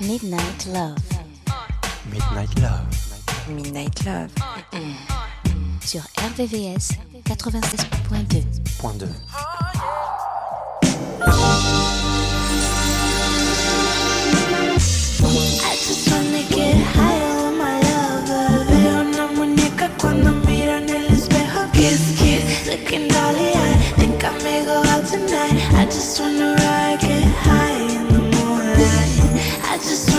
Midnight Love. Midnight Love. Midnight Love. Sur RVVS 96.2. Looking dolly, I Go out tonight. I just wanna ride, get high in the moonlight. I just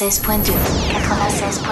96.2. 96.2.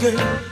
Girl.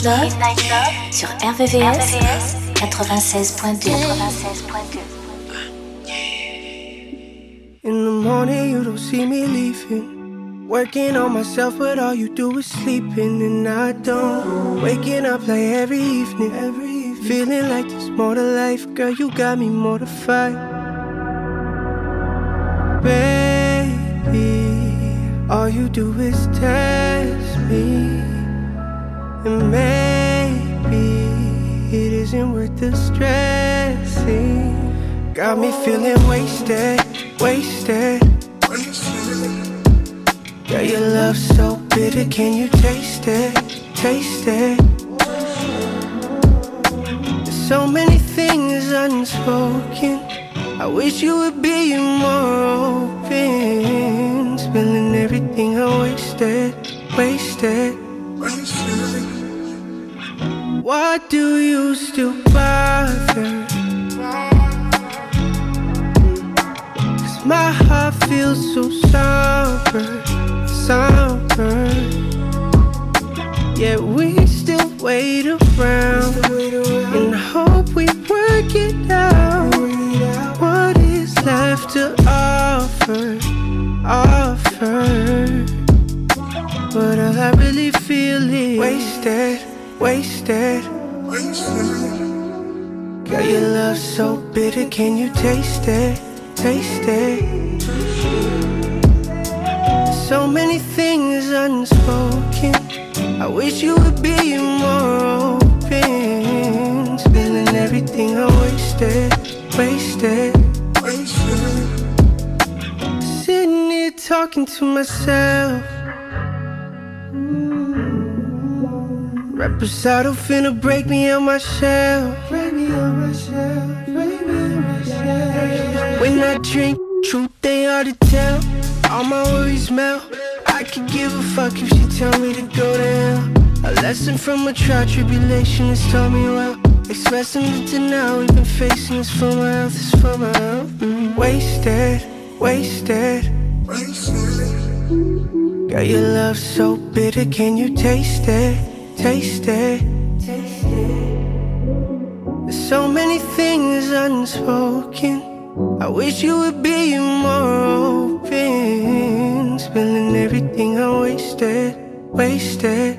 Sur 96.2. In the morning, you don't see me leaving. Working on myself, but all you do is sleeping, and I don't. Waking up like every evening, every evening. Feeling like there's more to life, girl, you got me mortified. Baby, all you do is test me. And maybe it isn't worth the stressing. Got me feeling wasted, wasted. Girl, your love so bitter, can you taste it, taste it? There's so many things unspoken. I wish you would be more open. Spilling everything I wasted, wasted. Why do you still bother? Cause my heart feels so somber, somber. Yet we still wait around and hope we work it out. What is life to offer? Offer. But all I really feel is wasted wasted. Girl, your love so bitter, can you taste it? Taste it. So many things unspoken. I wish you would be more open. Spilling everything I wasted, wasted. Sitting here talking to myself. Reposado finna break me on my shell. Break me on my shell. Break me on my shell. When I drink, truth they hard to tell. All my worries melt. I could give a fuck if she tell me to go to hell. A lesson from a trial tribulation has taught me well. Expressing to now, we've been facing this for my health, this for my health. Mm, wasted, wasted. Girl, your love so bitter, can you taste it? Taste it. There's so many things unspoken. I wish you would be more open. Spilling everything I wasted, wasted.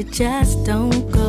you just don't go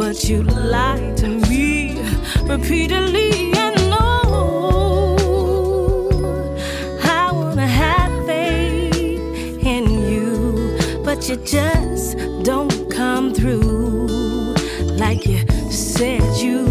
But you lied to me repeatedly and no. I wanna have faith in you, but you just don't come through like you said you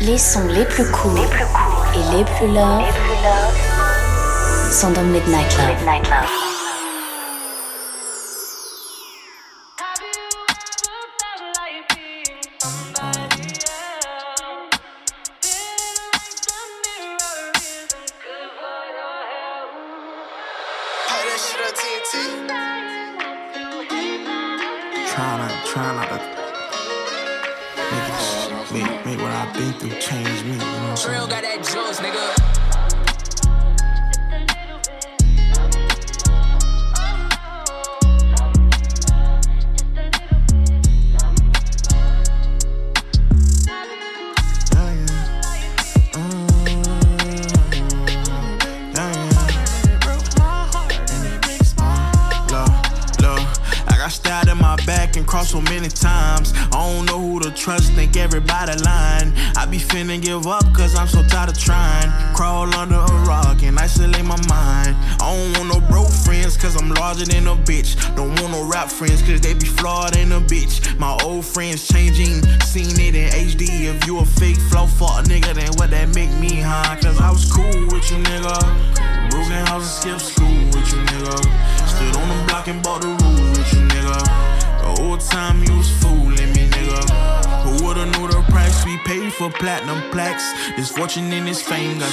Les sons les plus courts et les plus love, sont dans Midnight Love.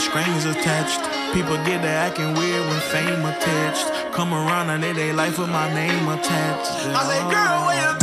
strings attached. People get to acting weird when fame attached. Come around and they they life with my name attached. I say, girl, wait a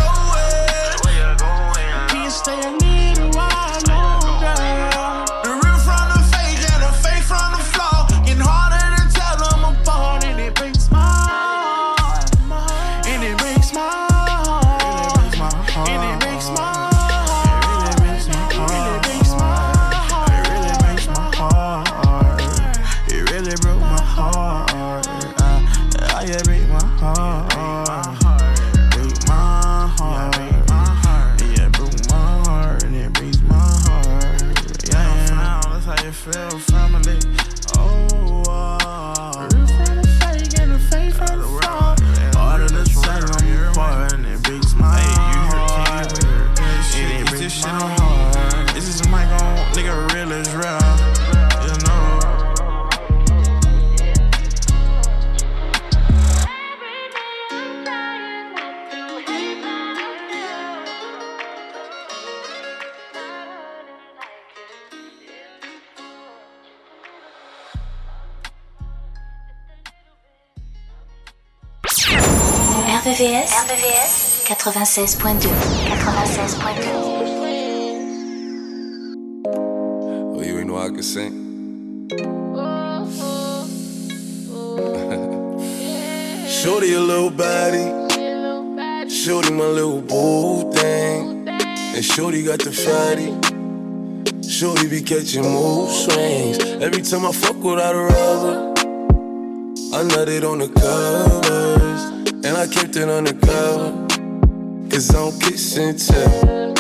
96.2. Oh, you ain't know I could sing. Shorty a little body. Shorty my little boo thing. And Shorty got the fatty. Shorty be catching move swings. Every time I fuck without a rubber, I nutted on the covers. And I kept it undercover. Cause I don't kiss and tell.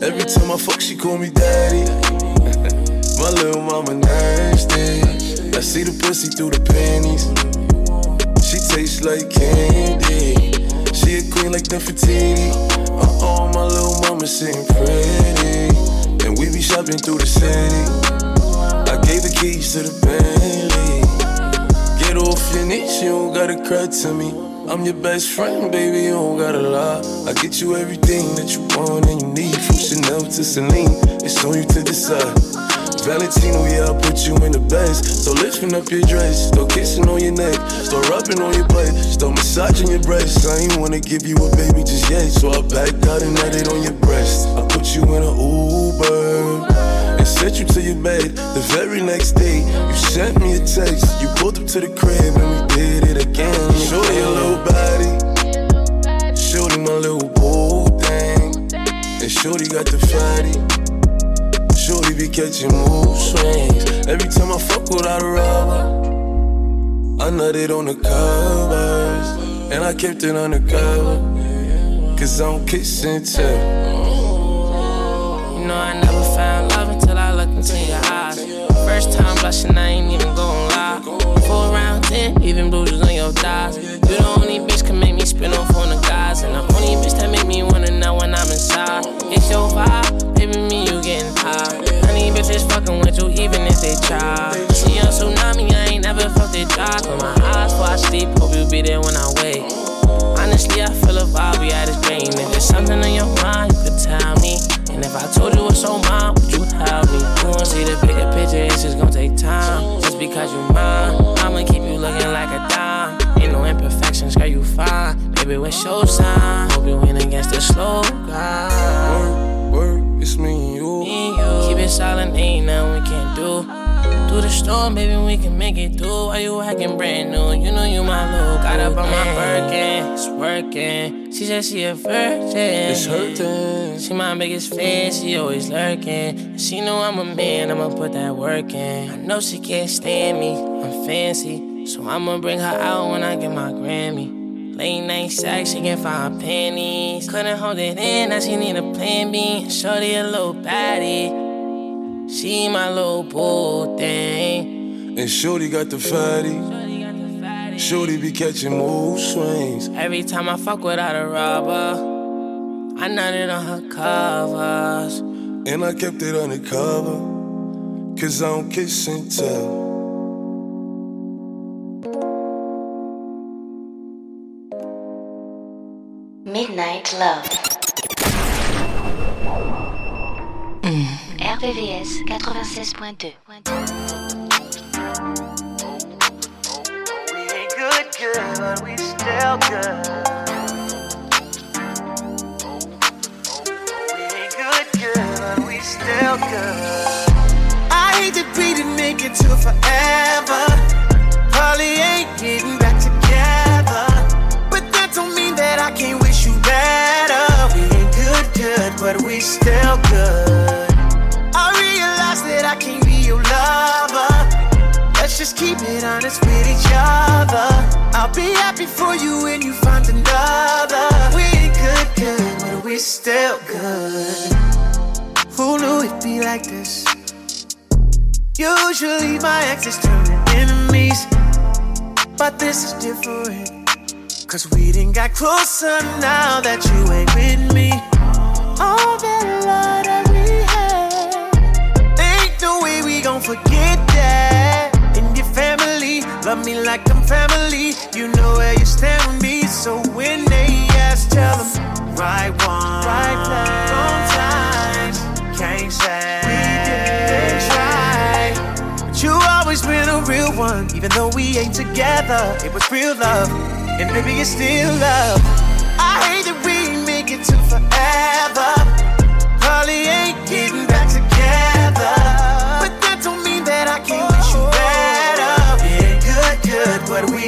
Every time I fuck, she call me daddy. My little mama nasty. I see the pussy through the panties. She tastes like candy. She a queen like the Fatini. Uh oh, my little mama sitting pretty. And we be shopping through the city. I gave the keys to the Bentley. Get off your knees, you don't gotta cry to me. I'm your best friend, baby, you don't gotta lie. I get you everything that you want and you need. From Chanel to Celine, it's on you to decide. Valentino, yeah, I put you in the best. So lifting up your dress, start kissing on your neck, start rubbing on your butt, start massaging your breasts. I ain't wanna give you a baby just yet, so I backed out and had it on your breast. I put you in an Uber sent you to your bed. The very next day, you sent me a text. You pulled up to the crib and we did it again. Shorty your little body, shorty my little boo thing, and shorty got the fatty. Shorty be catching mood swings. Every time I fuck without a rubber, I nutted on the covers. And I kept it undercover. Cause I don't kiss and tell. You know I never looked your eyes. First time blushing, I ain't even gon' lie. Four round ten, even bruises on your thighs. You the only bitch can make me spin off on the guys, and the only bitch that make me wanna know when I'm inside. It's your vibe, baby, me you getting high. Honey bitches fucking with you even if they try. See a tsunami, I ain't never felt it dry. Close my eyes before I sleep, hope you be there when I wake. Honestly, I feel a vibe, we had this dream. If there's something on your mind, you could tell me. And if I told you what's on mine, would you help me? You won't see the bigger picture, it's just gonna take time. Just because you're mine, I'ma keep you looking like a dime. Ain't no imperfections, girl, you fine. Baby, what's your sign? Hope you win against the slow guy. Work, work, it's me and you. Me and you. Keep it silent, ain't nothing we can't do. Through the storm, baby, we can make it through. Why you acting brand new? You know you my little. Got up on my Birkin, it's working. She said she a virgin. It's hurting. She my biggest fan, she always lurking. She know I'm a man, I'ma put that work in. I know she can't stand me, I'm fancy. So I'ma bring her out when I get my Grammy. Late night sex, she can find panties. Couldn't hold it in, now she need a plan B. Shorty a little baddie. She my little boo thing. And Shorty got the fatty. Shorty be catching mood swings. Every time I fuck without a rubber, I nutted on her covers. And I kept it undercover. Cause I don't kiss and tell. Midnight Love. RVVS 96.2. We ain't good, good, but we still good. We ain't good, good, but we still good. I hate that we didn't make it to forever. Probably ain't getting back together. But that don't mean that I can't wish you better. We ain't good, good, but we still good. Realize that I can't be your lover. Let's just keep it honest with each other. I'll be happy for you when you find another. We ain't good, good, but we still good. Who knew it'd be like this? Usually my exes turn to enemies, but this is different. Cause we didn't got closer now that you ain't with me. Oh, All that love forget that. And your family, love me like I'm family. You know where you stand with me, so when they ask, tell them right one, right time, wrong time. Can't say we didn't try. But you always been a real one, even though we ain't together. It was real love, and baby, it's still love. I hate that we make it to forever.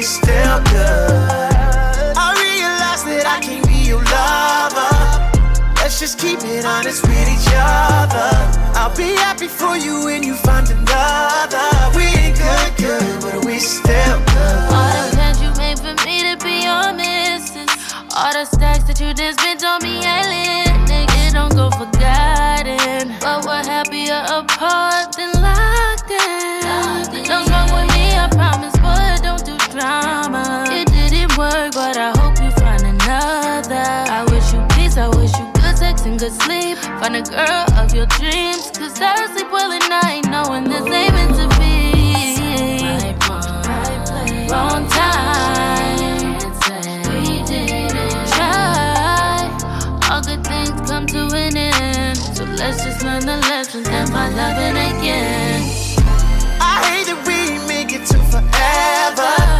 We still good. I realize that I can't be your lover. Let's just keep it honest with each other. I'll be happy for you when you find another. We ain't good, good, but we still good. All the plans you made for me to be your missus. All the stacks that you just spent on me girl of your dreams. Cause I sleep well at night knowing this ain't meant to be. Wrong time. We didn't try. All good things come to an end. So let's just learn the lessons and find loving again. I hate that we make it to forever.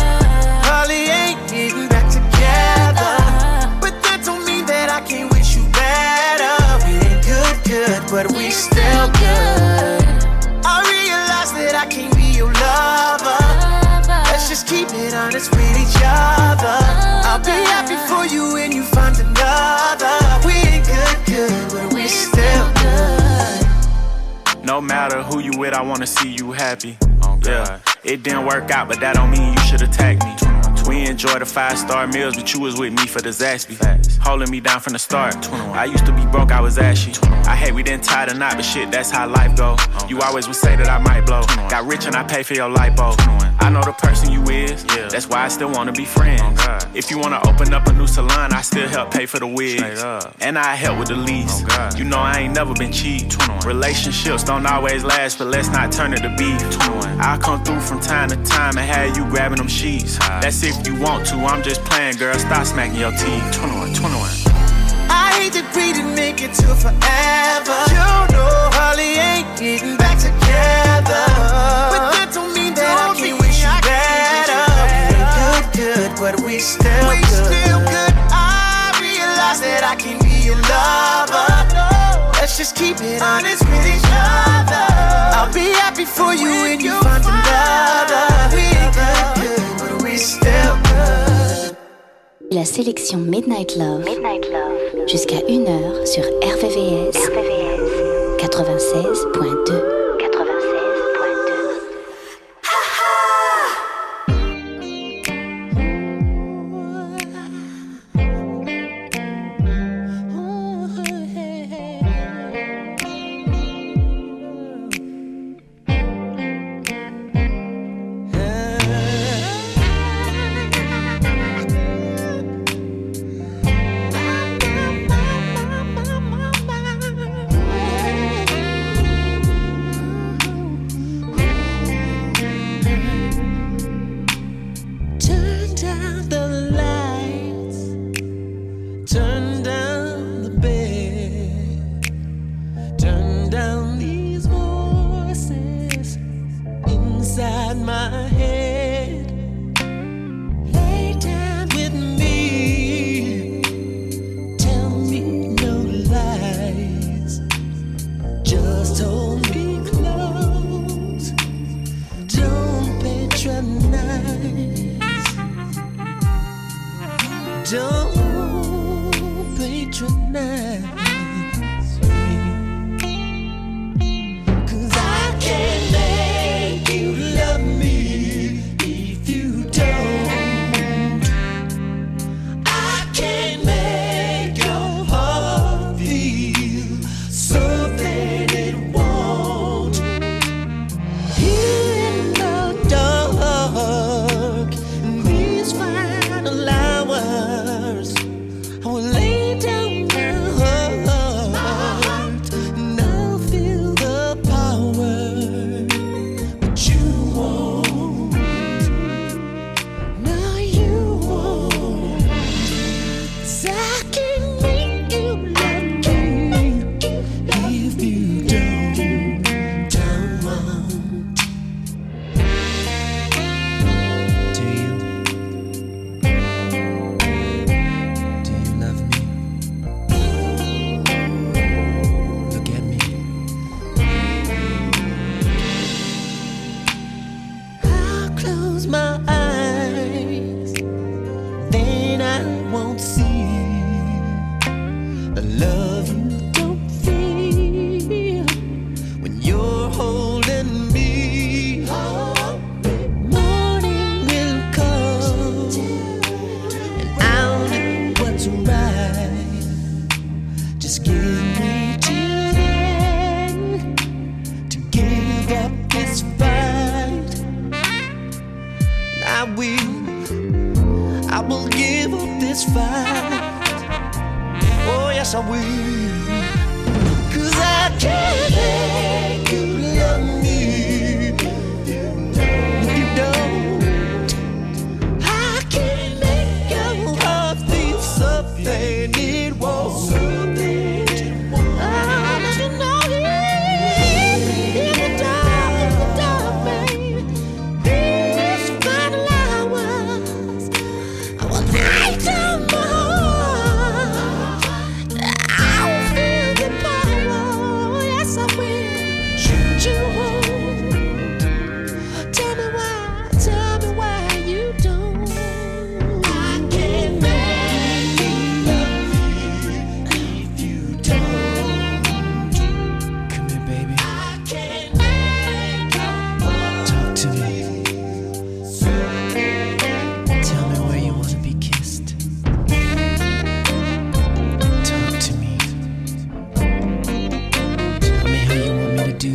No matter who you with, I wanna see you happy. yeah, it didn't work out, but that don't mean you should attack me. We enjoy the five star meals, but you was with me for the Zaxby. Holding me down from the start. I used to be broke, I was ashy. I hate we didn't tie the knot, but shit, that's how life go. You always would say that I might blow. Got rich and I pay for your lipo. I know the person you is, Yeah. that's why I still wanna be friends. If you wanna open up a new salon, I still help pay for the wigs. And I help with the lease. You know I ain't never been cheap. Relationships don't always last, but let's not turn it to beef. I'll come through from time to time and have you grabbing them sheets. That's if you want to, I'm just playing, girl. Stop smacking your teeth. 21, 21. I hate that we didn't make it to forever. You know, Holly ain't getting back together. But that don't still we good. still good. I realize that I can be your lover. Let's just keep it honest with each other. I'll be happy for you when you find another. We ain't good, good, but we still good. La sélection Midnight Love, jusqu'à 1h sur RVVS, 96.2.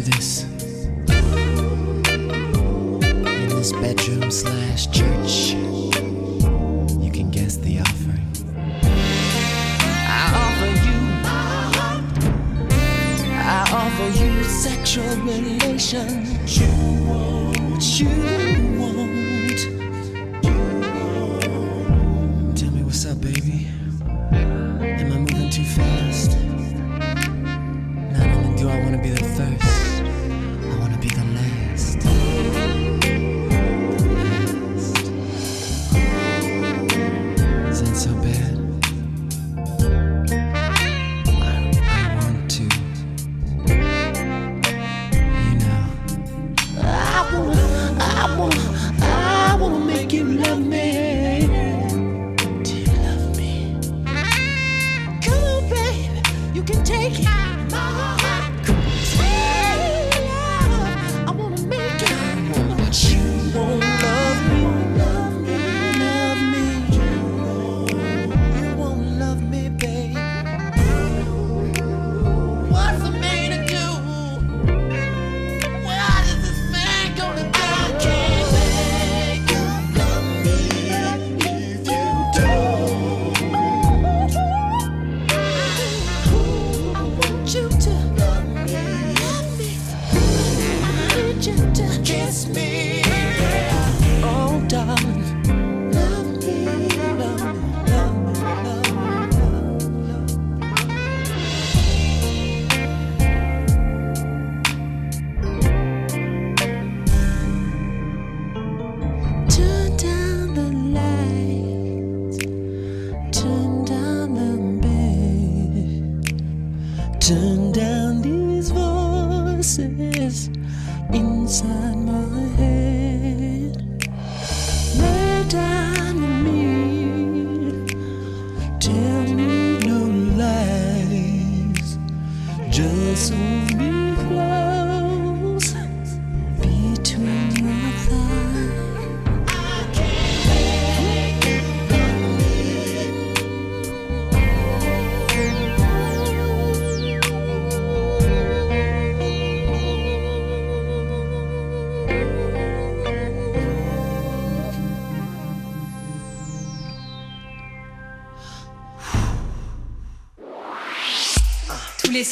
this.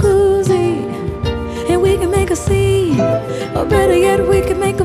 jacuzzi. And we can make a scene, or better yet, we can make a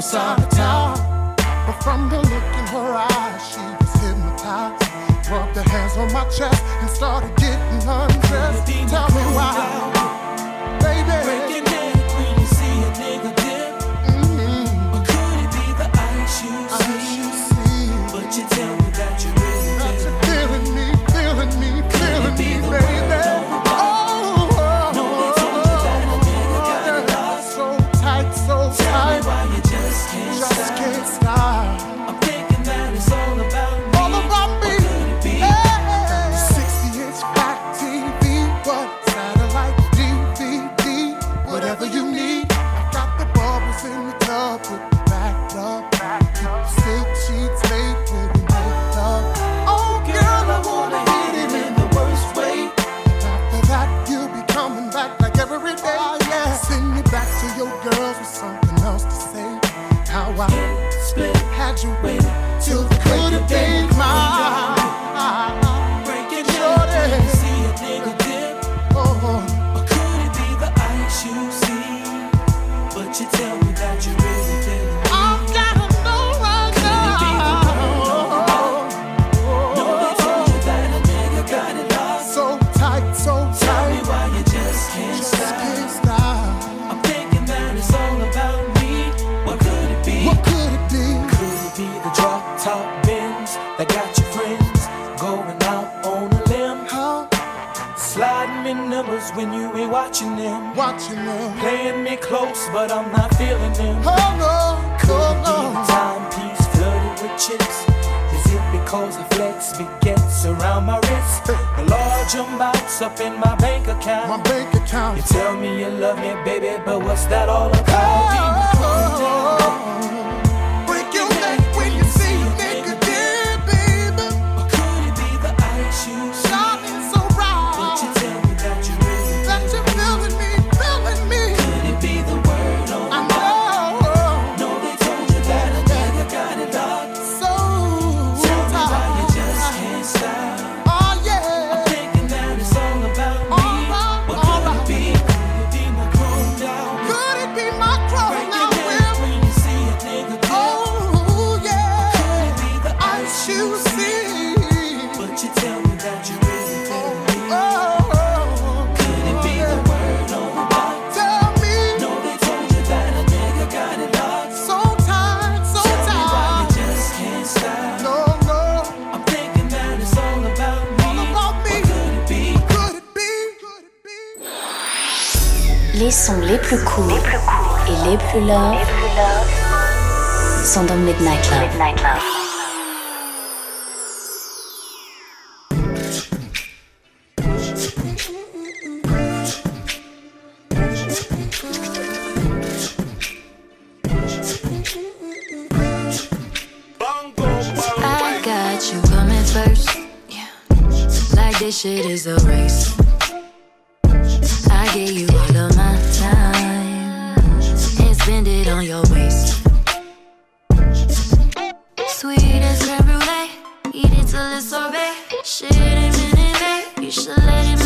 was summertime. But from the look in her eyes, she was hypnotized. Rubbed her hands on my chest and started getting undressed. Tell me why. Calling me numbers when you ain't watching them. Watching them. Playing me close, but I'm not feeling them. Oh no, Could oh, no. be timepiece flooded with chips. Is it because the flex begets around my wrist? The large amounts up in my bank account. My bank account. You tell me you love me, baby, but what's that all about? Oh, oh, oh, oh. Les les plus courts, et les plus loves sont dans Midnight Love. Midnight Love. is. on your waist. Sweet as creme brulee, eat it till it's sorbet. Shit ain't minute, babe. You should let it.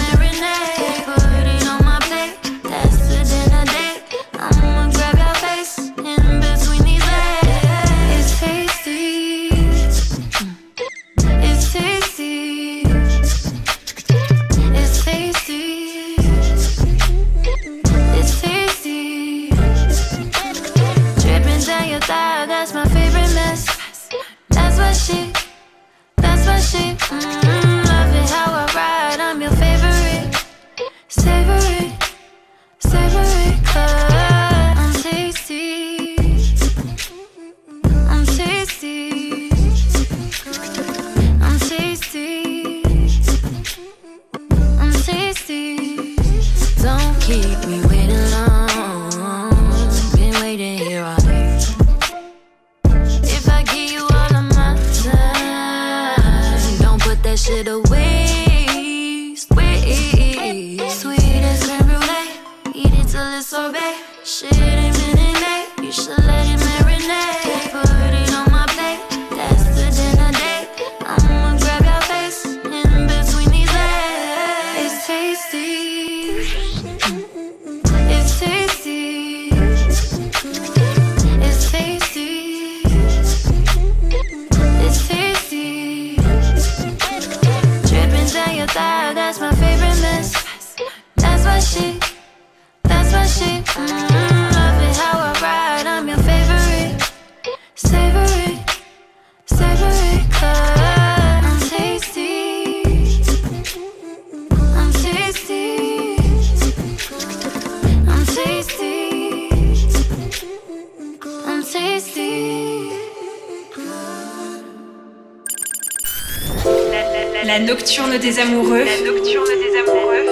La nocturne des amoureux. La nocturne des amoureux.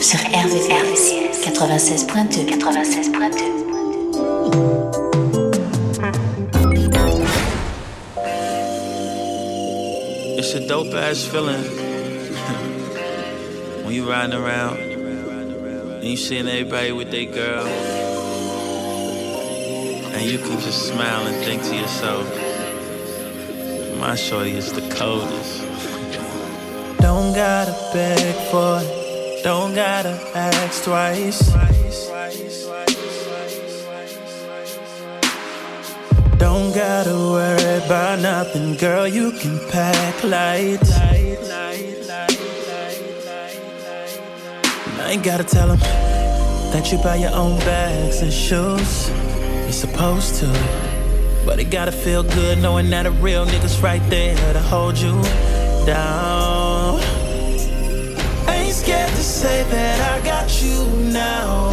Sur RVVS 96.2 96.2 It's a dope ass feeling when you riding around and you seeing everybody with their girl, and you can just smile and think to yourself, "My shorty is the coldest." Don't gotta beg for it, don't gotta ask twice. Don't gotta worry about nothing, girl. You can pack light. I ain't gotta tell them that you buy your own bags and shoes. You're supposed to, but it gotta feel good knowing that a real nigga's right there to hold you down. I ain't scared to say that I got you now.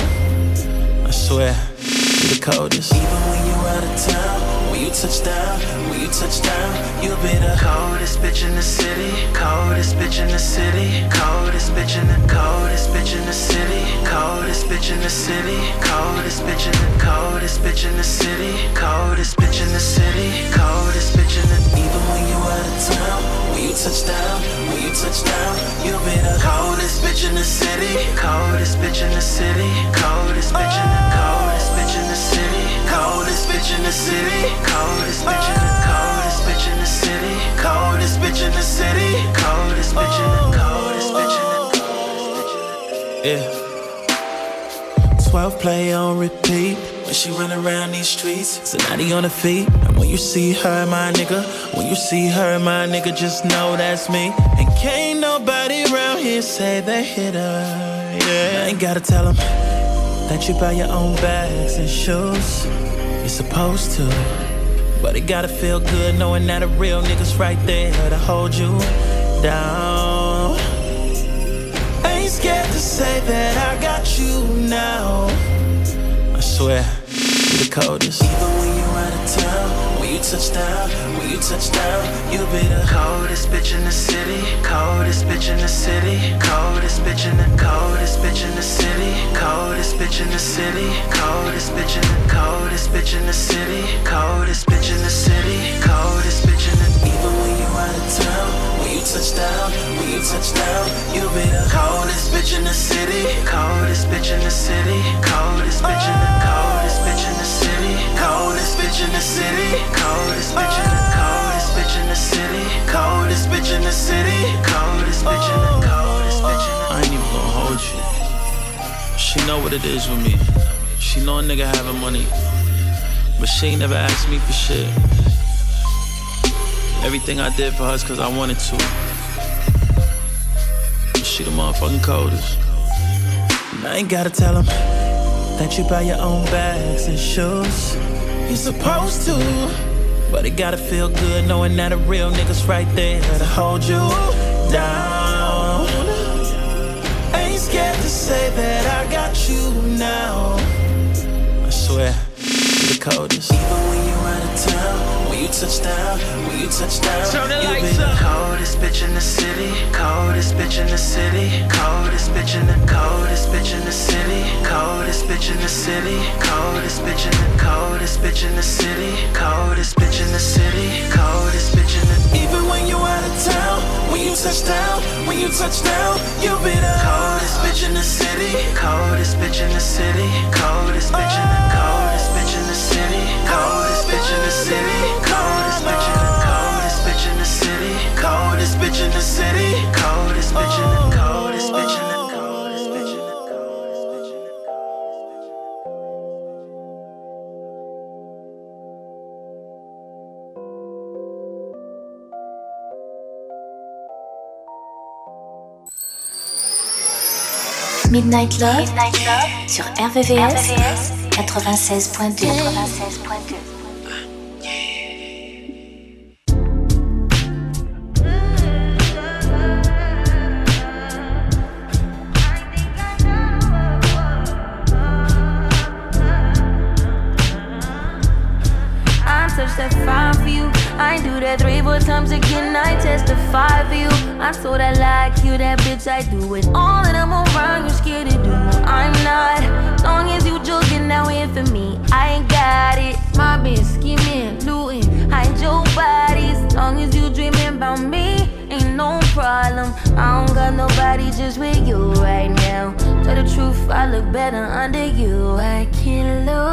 I swear, you're the coldest. Even when you're out of town, touch down, when you touch down, you'll be the coldest bitch in the city. Coldest bitch in the city. Coldest bitch in the coldest bitch in the city. Coldest bitch in the city. Coldest bitch in the coldest bitch in the city. Coldest bitch in the city. Coldest bitch in the even when you out of town, when you touch down, when you touch down, you'll be the coldest bitch in the city. Coldest bitch in the city. Coldest bitch in the city. Coldest bitch in the coldest bitch in the city. Coldest bitch in the city. Coldest bitch in the coldest bitch in the coldest Yeah. 12 play on repeat when she run around these streets. So now they on her feet. And when you see her, my nigga, when you see her, my nigga, just know that's me. And can't nobody around here say they hit her. Yeah. I ain't gotta tell them that you buy your own bags and shoes. You're supposed to. But it gotta feel good knowing that a real nigga's right there to hold you down. Ain't scared to say that I got you now. I swear, you're the coldest. Even when you're out of town, you touch down, when you touch down, you'll be the coldest bitch in the city. Coldest bitch in the city. Coldest bitch in the coldest bitch in the city. Coldest bitch in the city. Coldest bitch in the coldest bitch in the city. Coldest bitch in the city. Coldest bitch in the even when you out of town, when you touch down, when you touch down, you'll be the coldest bitch in the city. Coldest bitch in the city. Coldest bitch in the coldest bitch in the city. Coldest bitch in the city. Coldest bitch in the coldest bitch in the city. Coldest bitch in the city. Coldest bitch in the coldest bitch in the I ain't even gonna hold you. She know what it is with me. She know a nigga having money. But she ain't never asked me for shit. Everything I did for her is cause I wanted to. She the motherfucking coldest. And I ain't gotta tell him that you buy your own bags and shoes. You're supposed to. But it gotta feel good knowing that a real nigga's right there to hold you down. Ain't scared to say that I got you now. I swear, you're the coldest. Even when you're out of town, you touch down, when you touch down, Turn the you'll be the up. coldest bitch in the city. Coldest bitch in the city. Coldest bitch in the coldest bitch in the city. Coldest bitch in the city. Coldest bitch in the coldest bitch in the city. Coldest bitch in the city. Coldest bitch in the even when you out of town, when you touch down, when you touch down, you'll be the coldest bitch in the city. Coldest bitch in the city. Coldest bitch in the coldest bitch in the city. Coldest bitch in the city. Coldest bitch in the coldest bitch in the city. Coldest bitch in the city. Coldest bitch in the coldest bitch in the coldest bitch in the Midnight Love, sur RVVS, 96.2 96.2 I like you, that bitch, I do it. All that I'm around, you're scared to do. I'm not. Long as you joking now in for me, I ain't got it. My bitch scheming, looting, hide your bodies. Long as you dreaming about me, ain't no problem. I don't got nobody just with you right now. Tell the truth, I look better under you. I can't lose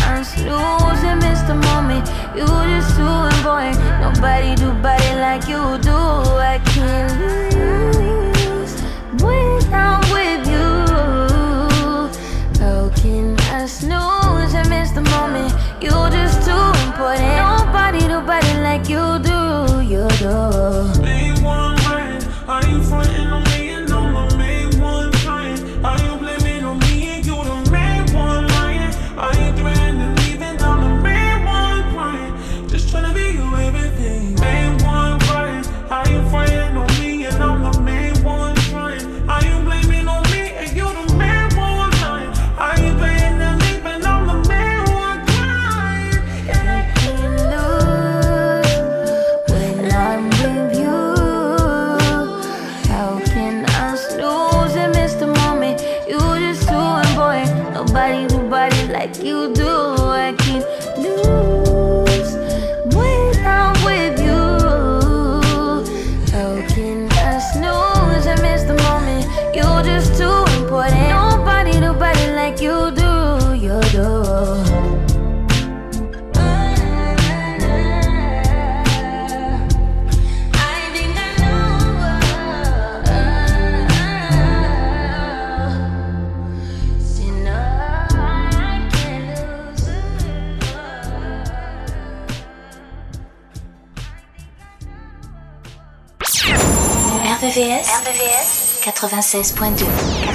lose and miss the moment? You just too important. Nobody do body like you do. I can't lose when I'm with you. How can I snooze and miss the moment? You just too important. 16.2